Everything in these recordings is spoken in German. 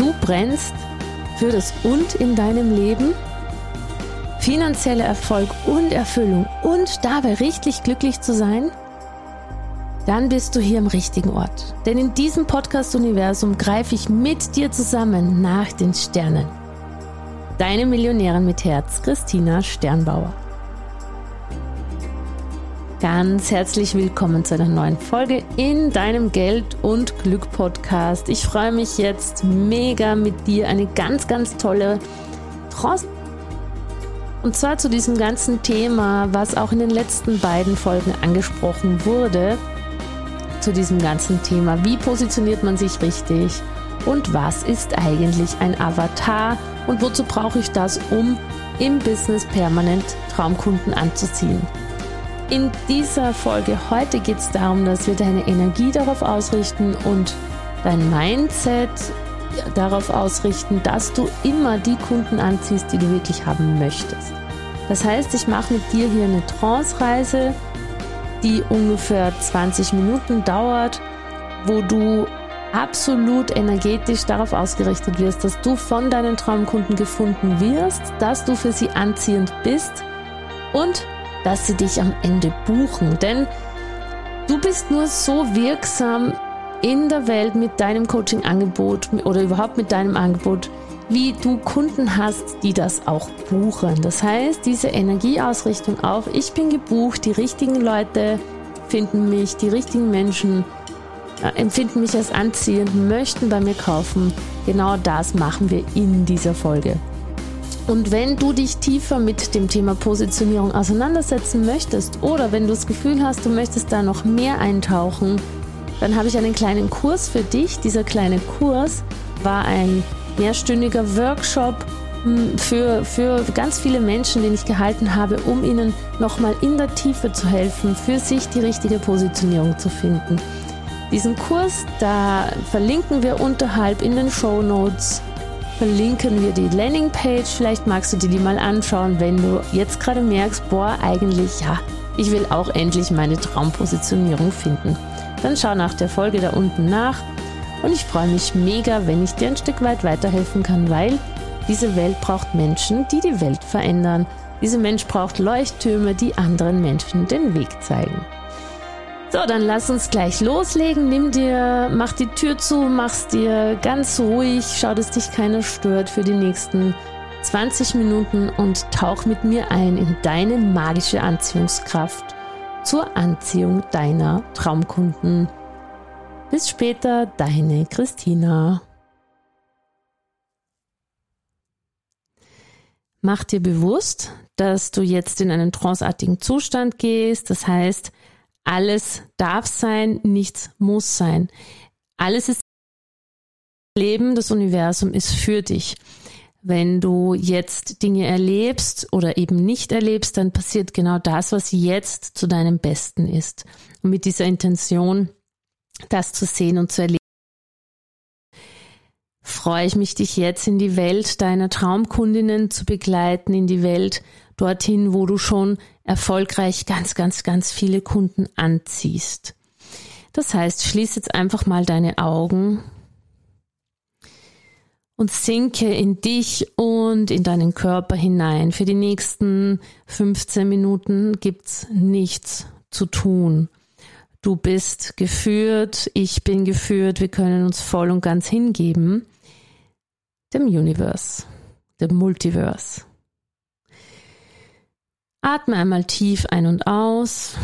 Du brennst für das Und in deinem Leben, finanzieller Erfolg und Erfüllung und dabei richtig glücklich zu sein? Dann bist du hier im richtigen Ort. Denn in diesem Podcast-Universum greife ich mit dir zusammen nach den Sternen. Deine Millionärin mit Herz, Christina Sternbauer. Ganz herzlich willkommen zu einer neuen Folge in deinem Geld und Glück Podcast. Ich freue mich jetzt mega mit dir eine ganz, ganz tolle Trance. Und zwar zu diesem ganzen Thema, was auch in den letzten beiden Folgen angesprochen wurde. Zu diesem ganzen Thema, wie positioniert man sich richtig und was ist eigentlich ein Avatar und wozu brauche ich das, um im Business permanent Traumkunden anzuziehen. In dieser Folge heute geht es darum, dass wir deine Energie darauf ausrichten und dein Mindset darauf ausrichten, dass du immer die Kunden anziehst, die du wirklich haben möchtest. Das heißt, ich mache mit dir hier eine Trance-Reise, die ungefähr 20 Minuten dauert, wo du absolut energetisch darauf ausgerichtet wirst, dass du von deinen Traumkunden gefunden wirst, dass du für sie anziehend bist und dass sie dich am Ende buchen. Denn du bist nur so wirksam in der Welt mit deinem Coaching-Angebot oder überhaupt mit deinem Angebot, wie du Kunden hast, die das auch buchen. Das heißt, diese Energieausrichtung auf, ich bin gebucht, die richtigen Leute finden mich, die richtigen Menschen äh, empfinden mich als anziehend, möchten bei mir kaufen. Genau das machen wir in dieser Folge. Und wenn du dich tiefer mit dem Thema Positionierung auseinandersetzen möchtest oder wenn du das Gefühl hast, du möchtest da noch mehr eintauchen, dann habe ich einen kleinen Kurs für dich. Dieser kleine Kurs war ein mehrstündiger Workshop hm, für, für ganz viele Menschen, den ich gehalten habe, um ihnen nochmal in der Tiefe zu helfen, für sich die richtige Positionierung zu finden. Diesen Kurs, da verlinken wir unterhalb in den Show Notes verlinken wir die Landingpage. Vielleicht magst du dir die mal anschauen, wenn du jetzt gerade merkst, boah, eigentlich ja, ich will auch endlich meine Traumpositionierung finden. Dann schau nach der Folge da unten nach und ich freue mich mega, wenn ich dir ein Stück weit weiterhelfen kann, weil diese Welt braucht Menschen, die die Welt verändern. Diese Mensch braucht Leuchttürme, die anderen Menschen den Weg zeigen. So, dann lass uns gleich loslegen. Nimm dir, mach die Tür zu, mach's dir ganz ruhig, schau, dass dich keiner stört für die nächsten 20 Minuten und tauch mit mir ein in deine magische Anziehungskraft zur Anziehung deiner Traumkunden. Bis später, deine Christina. Mach dir bewusst, dass du jetzt in einen tranceartigen Zustand gehst. Das heißt, alles darf sein, nichts muss sein. Alles ist Leben, das Universum ist für dich. Wenn du jetzt Dinge erlebst oder eben nicht erlebst, dann passiert genau das, was jetzt zu deinem Besten ist. Und mit dieser Intention, das zu sehen und zu erleben, freue ich mich, dich jetzt in die Welt deiner Traumkundinnen zu begleiten, in die Welt dorthin, wo du schon erfolgreich ganz, ganz, ganz viele Kunden anziehst. Das heißt, schließ jetzt einfach mal deine Augen und sinke in dich und in deinen Körper hinein. Für die nächsten 15 Minuten gibt's nichts zu tun. Du bist geführt, ich bin geführt, wir können uns voll und ganz hingeben dem Universe the Multiverse. Atme einmal tief ein und aus.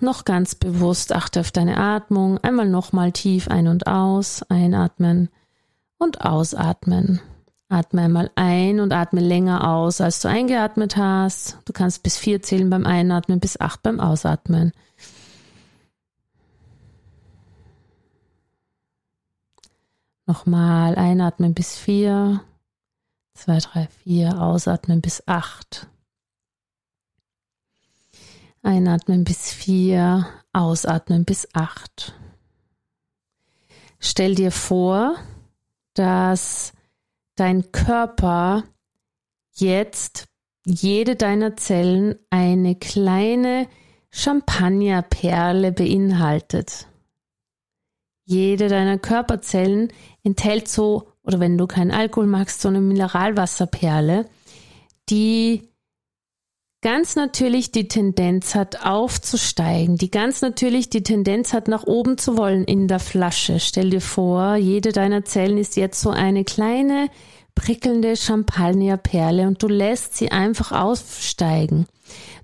Noch ganz bewusst achte auf deine Atmung. Einmal nochmal tief ein und aus. Einatmen und ausatmen. Atme einmal ein und atme länger aus, als du eingeatmet hast. Du kannst bis vier zählen beim Einatmen, bis acht beim Ausatmen. Nochmal einatmen bis vier, zwei, drei, vier, ausatmen bis acht. Einatmen bis vier, ausatmen bis acht. Stell dir vor, dass dein Körper jetzt jede deiner Zellen eine kleine Champagnerperle beinhaltet. Jede deiner Körperzellen enthält so, oder wenn du keinen Alkohol magst, so eine Mineralwasserperle, die ganz natürlich die Tendenz hat, aufzusteigen, die ganz natürlich die Tendenz hat, nach oben zu wollen in der Flasche. Stell dir vor, jede deiner Zellen ist jetzt so eine kleine, prickelnde Champagnerperle und du lässt sie einfach aufsteigen.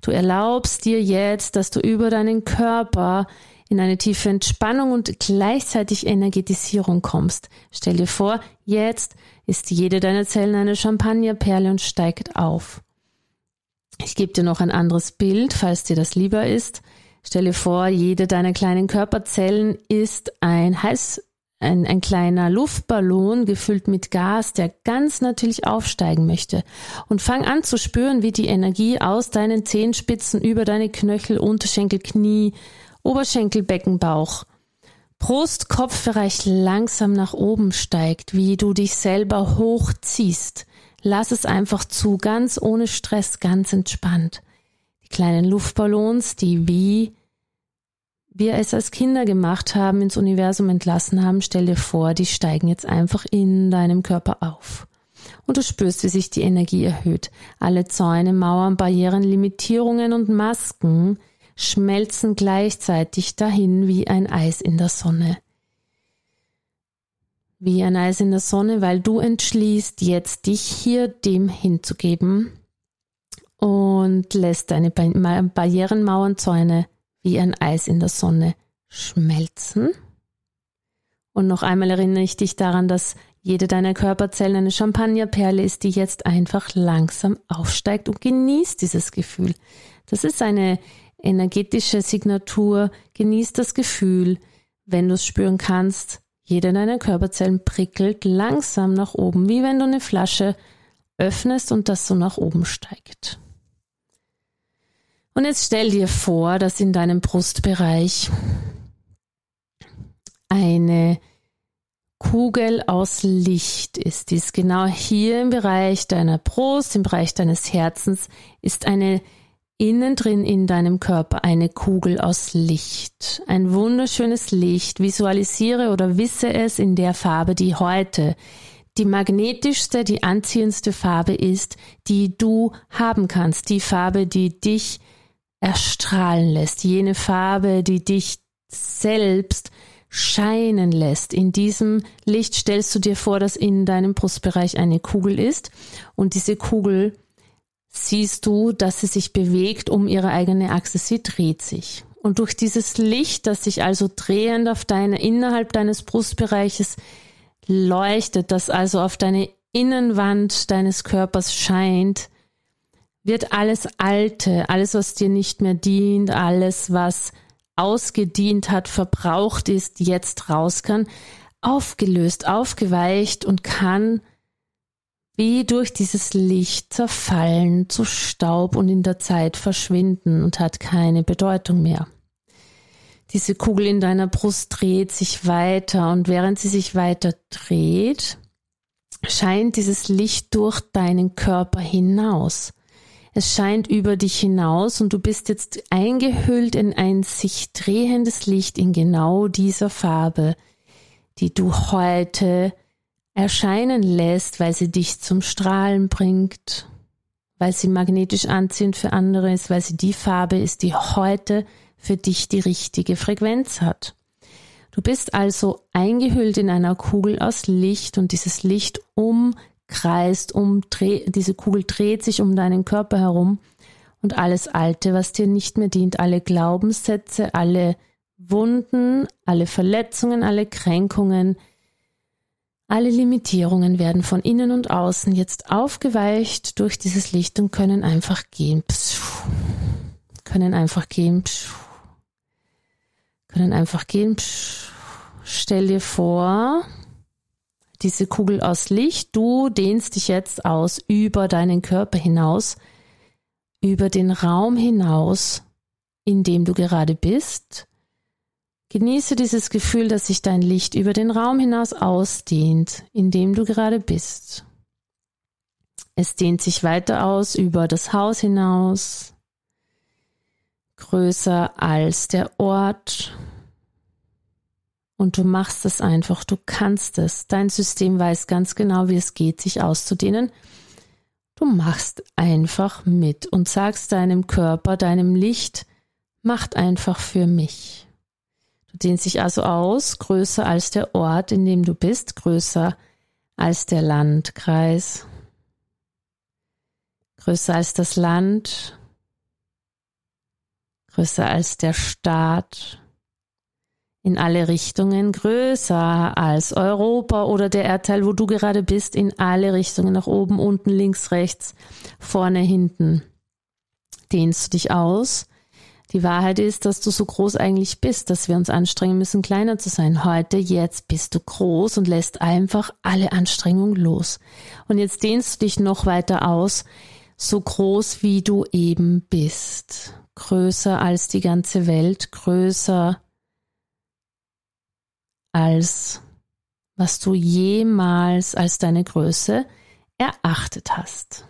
Du erlaubst dir jetzt, dass du über deinen Körper in eine tiefe Entspannung und gleichzeitig Energetisierung kommst. Stell dir vor, jetzt ist jede deiner Zellen eine Champagnerperle und steigt auf. Ich gebe dir noch ein anderes Bild, falls dir das lieber ist. Stell dir vor, jede deiner kleinen Körperzellen ist ein heiß, ein, ein kleiner Luftballon gefüllt mit Gas, der ganz natürlich aufsteigen möchte. Und fang an zu spüren, wie die Energie aus deinen Zehenspitzen über deine Knöchel, Unterschenkel, Knie, Oberschenkel, Becken, Bauch, Brust, Kopfbereich langsam nach oben steigt, wie du dich selber hochziehst. Lass es einfach zu, ganz ohne Stress, ganz entspannt. Die kleinen Luftballons, die wie wir es als Kinder gemacht haben, ins Universum entlassen haben, stell dir vor, die steigen jetzt einfach in deinem Körper auf. Und du spürst, wie sich die Energie erhöht. Alle Zäune, Mauern, Barrieren, Limitierungen und Masken schmelzen gleichzeitig dahin wie ein Eis in der Sonne. Wie ein Eis in der Sonne, weil du entschließt, jetzt dich hier dem hinzugeben und lässt deine Barrieren, Mauern, Zäune wie ein Eis in der Sonne schmelzen. Und noch einmal erinnere ich dich daran, dass jede deiner Körperzellen eine Champagnerperle ist, die jetzt einfach langsam aufsteigt und genießt dieses Gefühl. Das ist eine energetische Signatur, genieß das Gefühl, wenn du es spüren kannst. Jede deiner Körperzellen prickelt langsam nach oben, wie wenn du eine Flasche öffnest und das so nach oben steigt. Und jetzt stell dir vor, dass in deinem Brustbereich eine Kugel aus Licht ist. Die ist genau hier im Bereich deiner Brust, im Bereich deines Herzens, ist eine innen drin in deinem Körper eine Kugel aus Licht. Ein wunderschönes Licht. Visualisiere oder wisse es in der Farbe, die heute die magnetischste, die anziehendste Farbe ist, die du haben kannst. Die Farbe, die dich erstrahlen lässt. Jene Farbe, die dich selbst scheinen lässt. In diesem Licht stellst du dir vor, dass in deinem Brustbereich eine Kugel ist und diese Kugel siehst du, dass sie sich bewegt um ihre eigene Achse. Sie dreht sich. Und durch dieses Licht, das sich also drehend auf deine, innerhalb deines Brustbereiches leuchtet, das also auf deine Innenwand deines Körpers scheint, wird alles Alte, alles, was dir nicht mehr dient, alles, was ausgedient hat, verbraucht ist, jetzt raus kann, aufgelöst, aufgeweicht und kann wie durch dieses Licht zerfallen zu Staub und in der Zeit verschwinden und hat keine Bedeutung mehr. Diese Kugel in deiner Brust dreht sich weiter und während sie sich weiter dreht, scheint dieses Licht durch deinen Körper hinaus. Es scheint über dich hinaus und du bist jetzt eingehüllt in ein sich drehendes Licht in genau dieser Farbe, die du heute erscheinen lässt, weil sie dich zum Strahlen bringt, weil sie magnetisch anziehend für andere ist, weil sie die Farbe ist, die heute für dich die richtige Frequenz hat. Du bist also eingehüllt in einer Kugel aus Licht und dieses Licht kreist um, diese Kugel dreht sich um deinen Körper herum und alles Alte, was dir nicht mehr dient, alle Glaubenssätze, alle Wunden, alle Verletzungen, alle Kränkungen, alle Limitierungen werden von innen und außen jetzt aufgeweicht durch dieses Licht und können einfach gehen. Können einfach gehen. Können einfach gehen. Stell dir vor, diese Kugel aus Licht, du dehnst dich jetzt aus über deinen Körper hinaus, über den Raum hinaus, in dem du gerade bist Genieße dieses Gefühl, dass sich dein Licht über den Raum hinaus ausdehnt, in dem du gerade bist. Es dehnt sich weiter aus über das Haus hinaus, größer als der Ort. Und du machst es einfach, du kannst es. Dein System weiß ganz genau, wie es geht, sich auszudehnen. Du machst einfach mit und sagst deinem Körper, deinem Licht, macht einfach für mich. Du dehnst dich also aus, größer als der Ort, in dem du bist, größer als der Landkreis, größer als das Land, größer als der Staat, in alle Richtungen, größer als Europa oder der Erdteil, wo du gerade bist, in alle Richtungen, nach oben, unten, links, rechts, vorne, hinten. Dehnst du dich aus die Wahrheit ist, dass du so groß eigentlich bist, dass wir uns anstrengen müssen, kleiner zu sein. Heute, jetzt bist du groß und lässt einfach alle Anstrengungen los. Und jetzt dehnst du dich noch weiter aus, so groß wie du eben bist. Größer als die ganze Welt, größer als was du jemals als deine Größe erachtet hast.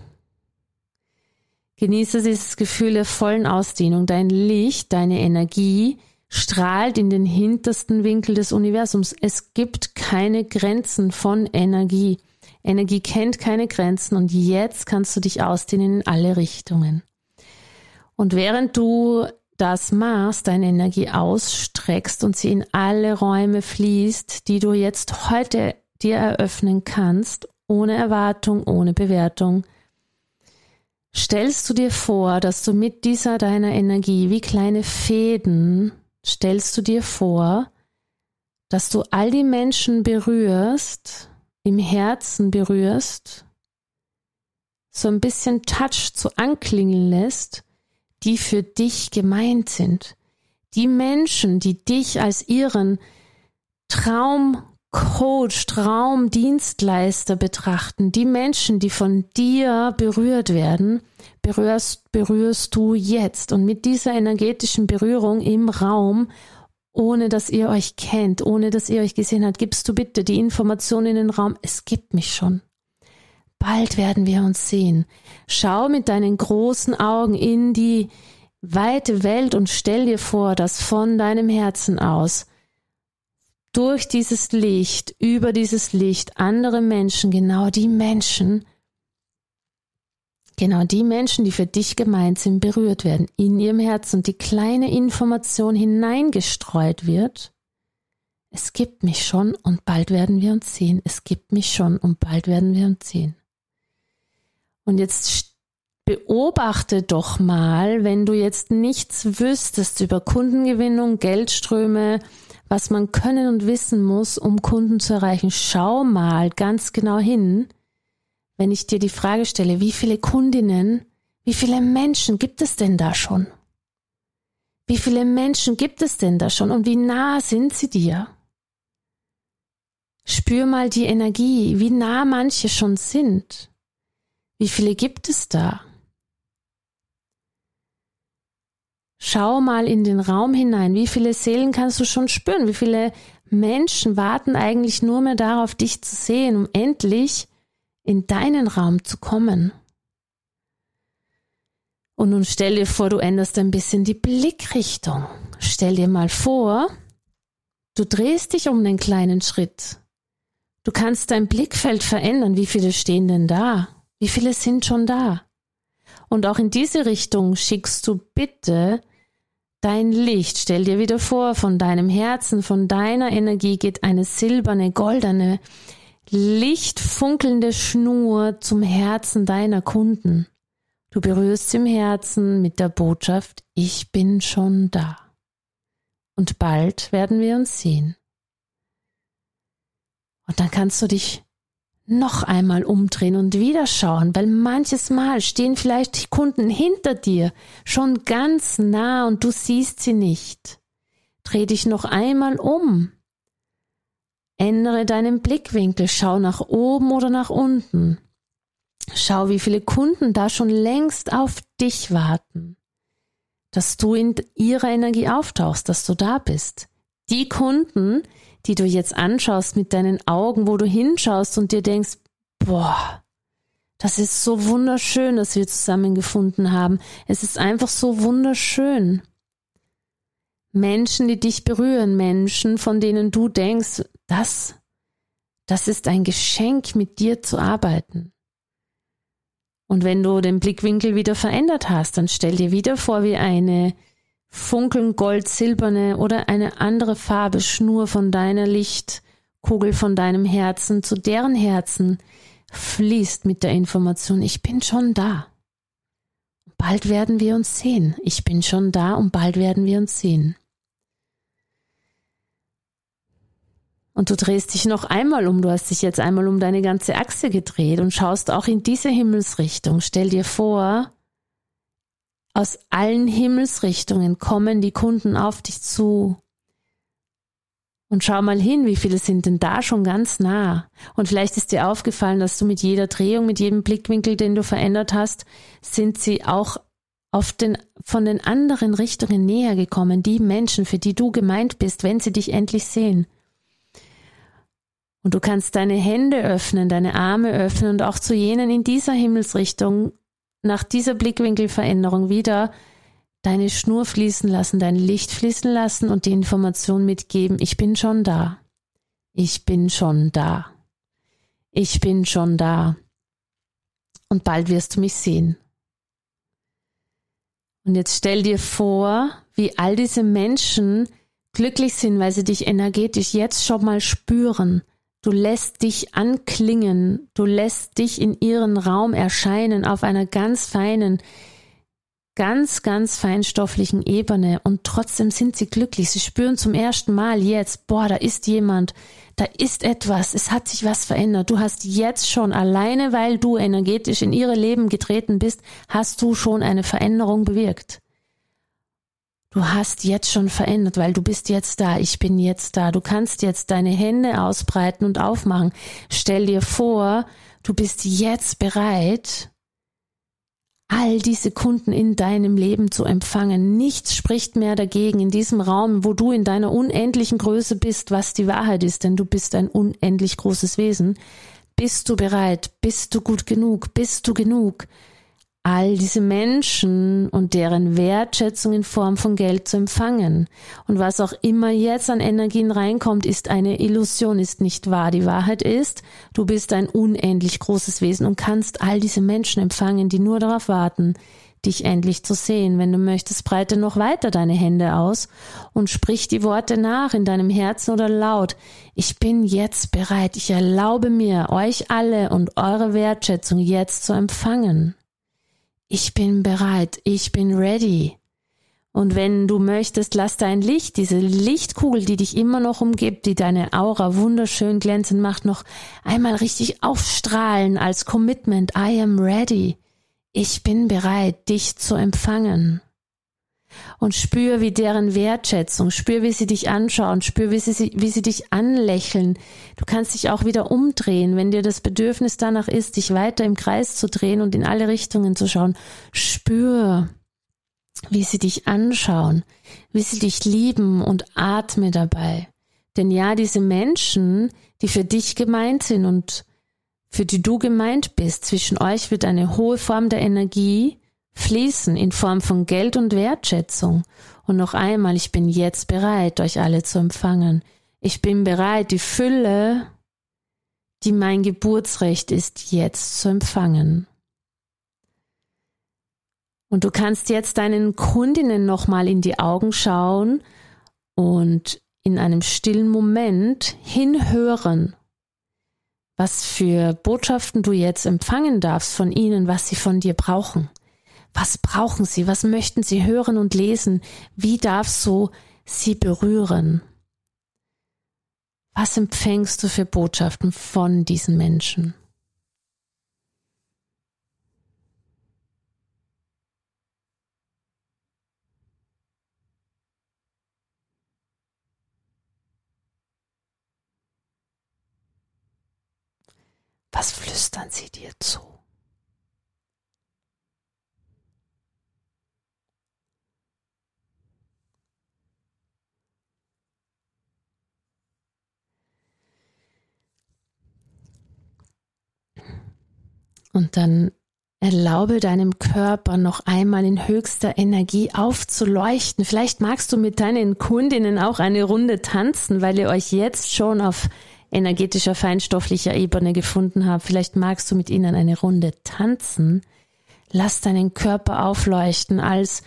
Genieße dieses Gefühl der vollen Ausdehnung. Dein Licht, deine Energie strahlt in den hintersten Winkel des Universums. Es gibt keine Grenzen von Energie. Energie kennt keine Grenzen und jetzt kannst du dich ausdehnen in alle Richtungen. Und während du das machst, deine Energie ausstreckst und sie in alle Räume fließt, die du jetzt heute dir eröffnen kannst, ohne Erwartung, ohne Bewertung, stellst du dir vor, dass du mit dieser deiner Energie wie kleine Fäden, stellst du dir vor, dass du all die Menschen berührst, im Herzen berührst, so ein bisschen Touch zu anklingen lässt, die für dich gemeint sind. Die Menschen, die dich als ihren Traum Coach, Traumdienstleister betrachten, die Menschen, die von dir berührt werden, berührst, berührst du jetzt. Und mit dieser energetischen Berührung im Raum, ohne dass ihr euch kennt, ohne dass ihr euch gesehen habt, gibst du bitte die Information in den Raum, es gibt mich schon. Bald werden wir uns sehen. Schau mit deinen großen Augen in die weite Welt und stell dir vor, dass von deinem Herzen aus durch dieses Licht, über dieses Licht andere Menschen, genau die Menschen, genau die Menschen, die für dich gemeint sind, berührt werden in ihrem Herzen und die kleine Information hineingestreut wird. Es gibt mich schon und bald werden wir uns sehen. Es gibt mich schon und bald werden wir uns sehen. Und jetzt beobachte doch mal, wenn du jetzt nichts wüsstest über Kundengewinnung, Geldströme, was man können und wissen muss, um Kunden zu erreichen. Schau mal ganz genau hin, wenn ich dir die Frage stelle, wie viele Kundinnen, wie viele Menschen gibt es denn da schon? Wie viele Menschen gibt es denn da schon und wie nah sind sie dir? Spür mal die Energie, wie nah manche schon sind. Wie viele gibt es da? Schau mal in den Raum hinein. Wie viele Seelen kannst du schon spüren? Wie viele Menschen warten eigentlich nur mehr darauf, dich zu sehen, um endlich in deinen Raum zu kommen? Und nun stell dir vor, du änderst ein bisschen die Blickrichtung. Stell dir mal vor, du drehst dich um einen kleinen Schritt. Du kannst dein Blickfeld verändern. Wie viele stehen denn da? Wie viele sind schon da? Und auch in diese Richtung schickst du bitte Dein Licht, stell dir wieder vor, von deinem Herzen, von deiner Energie geht eine silberne, goldene lichtfunkelnde Schnur zum Herzen deiner Kunden. Du berührst im Herzen mit der Botschaft, ich bin schon da. Und bald werden wir uns sehen. Und dann kannst du dich noch einmal umdrehen und wieder schauen, weil manches Mal stehen vielleicht die Kunden hinter dir schon ganz nah und du siehst sie nicht. Dreh dich noch einmal um. Ändere deinen Blickwinkel, schau nach oben oder nach unten. Schau, wie viele Kunden da schon längst auf dich warten, dass du in ihrer Energie auftauchst, dass du da bist. Die Kunden, die du jetzt anschaust mit deinen Augen, wo du hinschaust und dir denkst, boah, das ist so wunderschön, dass wir zusammengefunden haben. Es ist einfach so wunderschön. Menschen, die dich berühren, Menschen, von denen du denkst, das, das ist ein Geschenk, mit dir zu arbeiten. Und wenn du den Blickwinkel wieder verändert hast, dann stell dir wieder vor, wie eine funkeln gold, silberne oder eine andere Farbe Schnur von deiner Lichtkugel von deinem Herzen zu deren Herzen fließt mit der Information, ich bin schon da. Bald werden wir uns sehen. Ich bin schon da und bald werden wir uns sehen. Und du drehst dich noch einmal um, du hast dich jetzt einmal um deine ganze Achse gedreht und schaust auch in diese Himmelsrichtung. Stell dir vor, aus allen Himmelsrichtungen kommen die Kunden auf dich zu. Und schau mal hin, wie viele sind denn da schon ganz nah. Und vielleicht ist dir aufgefallen, dass du mit jeder Drehung, mit jedem Blickwinkel, den du verändert hast, sind sie auch auf den, von den anderen Richtungen näher gekommen, die Menschen, für die du gemeint bist, wenn sie dich endlich sehen. Und du kannst deine Hände öffnen, deine Arme öffnen und auch zu jenen in dieser Himmelsrichtung nach dieser Blickwinkelveränderung wieder deine Schnur fließen lassen, dein Licht fließen lassen und die Information mitgeben, ich bin schon da. Ich bin schon da. Ich bin schon da. Und bald wirst du mich sehen. Und jetzt stell dir vor, wie all diese Menschen glücklich sind, weil sie dich energetisch jetzt schon mal spüren, Du lässt dich anklingen, du lässt dich in ihren Raum erscheinen auf einer ganz feinen, ganz, ganz feinstofflichen Ebene und trotzdem sind sie glücklich. Sie spüren zum ersten Mal jetzt, boah, da ist jemand, da ist etwas, es hat sich was verändert. Du hast jetzt schon, alleine weil du energetisch in ihre Leben getreten bist, hast du schon eine Veränderung bewirkt. Du hast jetzt schon verändert, weil du bist jetzt da, ich bin jetzt da. Du kannst jetzt deine Hände ausbreiten und aufmachen. Stell dir vor, du bist jetzt bereit, all diese Kunden in deinem Leben zu empfangen. Nichts spricht mehr dagegen in diesem Raum, wo du in deiner unendlichen Größe bist, was die Wahrheit ist, denn du bist ein unendlich großes Wesen. Bist du bereit? Bist du gut genug? Bist du genug? All diese Menschen und deren Wertschätzung in Form von Geld zu empfangen. Und was auch immer jetzt an Energien reinkommt, ist eine Illusion, ist nicht wahr. Die Wahrheit ist, du bist ein unendlich großes Wesen und kannst all diese Menschen empfangen, die nur darauf warten, dich endlich zu sehen. Wenn du möchtest, breite noch weiter deine Hände aus und sprich die Worte nach in deinem Herzen oder laut. Ich bin jetzt bereit. Ich erlaube mir, euch alle und eure Wertschätzung jetzt zu empfangen ich bin bereit, ich bin ready. Und wenn du möchtest, lass dein Licht, diese Lichtkugel, die dich immer noch umgibt, die deine Aura wunderschön glänzend macht, noch einmal richtig aufstrahlen als Commitment. I am ready. Ich bin bereit, dich zu empfangen und spür, wie deren Wertschätzung, spür, wie sie dich anschauen, spür, wie sie, wie sie dich anlächeln. Du kannst dich auch wieder umdrehen, wenn dir das Bedürfnis danach ist, dich weiter im Kreis zu drehen und in alle Richtungen zu schauen. Spür, wie sie dich anschauen, wie sie dich lieben und atme dabei. Denn ja, diese Menschen, die für dich gemeint sind und für die du gemeint bist, zwischen euch wird eine hohe Form der Energie fließen in Form von Geld und Wertschätzung. Und noch einmal, ich bin jetzt bereit, euch alle zu empfangen. Ich bin bereit, die Fülle, die mein Geburtsrecht ist, jetzt zu empfangen. Und du kannst jetzt deinen Kundinnen nochmal in die Augen schauen und in einem stillen Moment hinhören, was für Botschaften du jetzt empfangen darfst von ihnen, was sie von dir brauchen. Was brauchen sie? Was möchten sie hören und lesen? Wie darfst du sie berühren? Was empfängst du für Botschaften von diesen Menschen? Was flüstern sie dir zu? Und dann erlaube deinem Körper noch einmal in höchster Energie aufzuleuchten. Vielleicht magst du mit deinen Kundinnen auch eine Runde tanzen, weil ihr euch jetzt schon auf energetischer, feinstofflicher Ebene gefunden habt. Vielleicht magst du mit ihnen eine Runde tanzen. Lass deinen Körper aufleuchten, als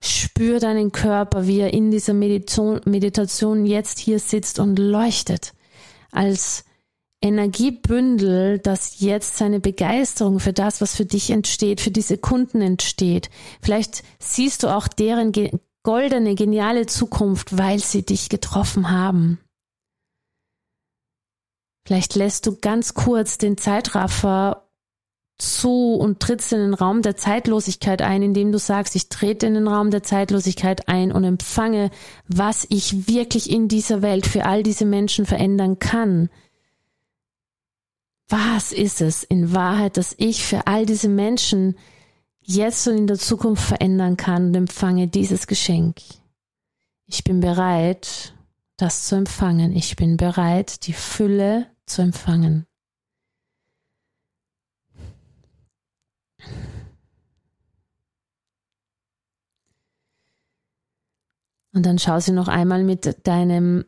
spür deinen Körper, wie er in dieser Meditation, Meditation jetzt hier sitzt und leuchtet. Als Energiebündel, das jetzt seine Begeisterung für das, was für dich entsteht, für diese Kunden entsteht. Vielleicht siehst du auch deren goldene, geniale Zukunft, weil sie dich getroffen haben. Vielleicht lässt du ganz kurz den Zeitraffer zu und trittst in den Raum der Zeitlosigkeit ein, indem du sagst, ich trete in den Raum der Zeitlosigkeit ein und empfange, was ich wirklich in dieser Welt für all diese Menschen verändern kann. Was ist es in Wahrheit, dass ich für all diese Menschen jetzt und in der Zukunft verändern kann und empfange dieses Geschenk? Ich bin bereit, das zu empfangen. Ich bin bereit, die Fülle zu empfangen. Und dann schau sie noch einmal mit deinem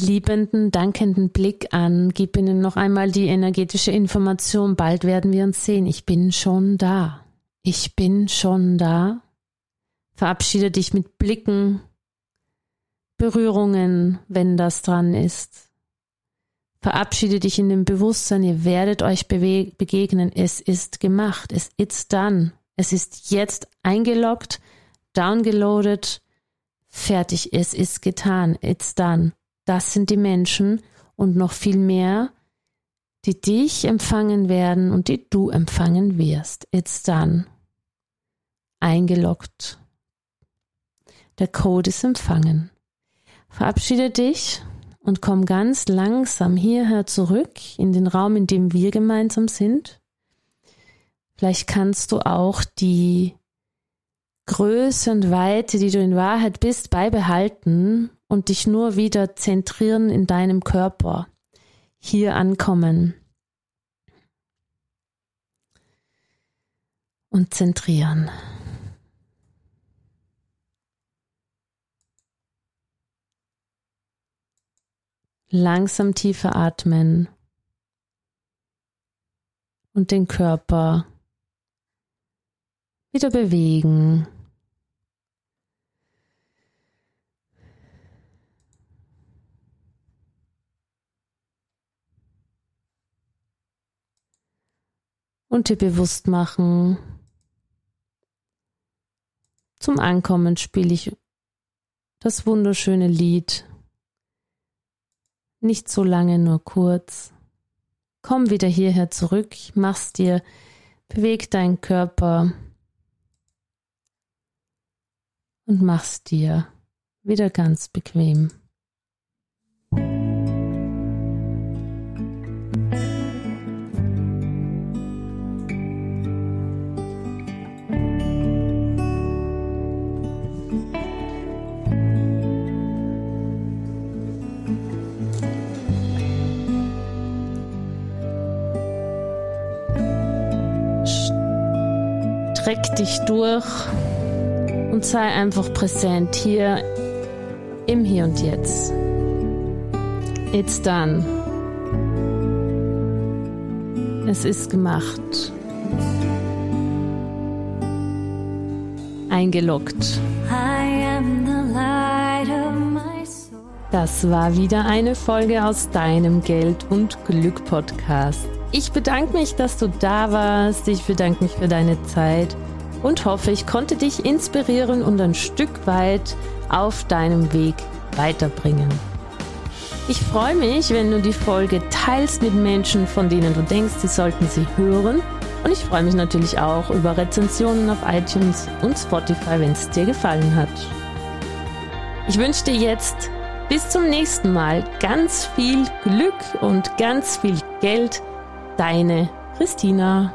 liebenden, dankenden Blick an. Gib ihnen noch einmal die energetische Information. Bald werden wir uns sehen. Ich bin schon da. Ich bin schon da. Verabschiede dich mit Blicken, Berührungen, wenn das dran ist. Verabschiede dich in dem Bewusstsein, ihr werdet euch begegnen. Es ist gemacht. Es ist done. Es ist jetzt eingeloggt, downgeloadet, fertig. Es ist getan. It's done. Das sind die Menschen und noch viel mehr, die dich empfangen werden und die du empfangen wirst. It's done. Eingeloggt. Der Code ist empfangen. Verabschiede dich und komm ganz langsam hierher zurück in den Raum, in dem wir gemeinsam sind. Vielleicht kannst du auch die Größe und Weite, die du in Wahrheit bist, beibehalten und dich nur wieder zentrieren in deinem Körper. Hier ankommen. Und zentrieren. Langsam tiefer atmen und den Körper wieder bewegen. Und dir bewusst machen. Zum Ankommen spiele ich das wunderschöne Lied. Nicht so lange, nur kurz. Komm wieder hierher zurück, mach's dir, beweg deinen Körper und mach's dir wieder ganz bequem. Streck dich durch und sei einfach präsent hier im Hier und Jetzt. It's done. Es ist gemacht. Eingeloggt. Das war wieder eine Folge aus deinem Geld und Glück Podcast. Ich bedanke mich, dass du da warst. Ich bedanke mich für deine Zeit und hoffe, ich konnte dich inspirieren und ein Stück weit auf deinem Weg weiterbringen. Ich freue mich, wenn du die Folge teilst mit Menschen, von denen du denkst, sie sollten sie hören. Und ich freue mich natürlich auch über Rezensionen auf iTunes und Spotify, wenn es dir gefallen hat. Ich wünsche dir jetzt bis zum nächsten Mal ganz viel Glück und ganz viel Geld. Deine Christina.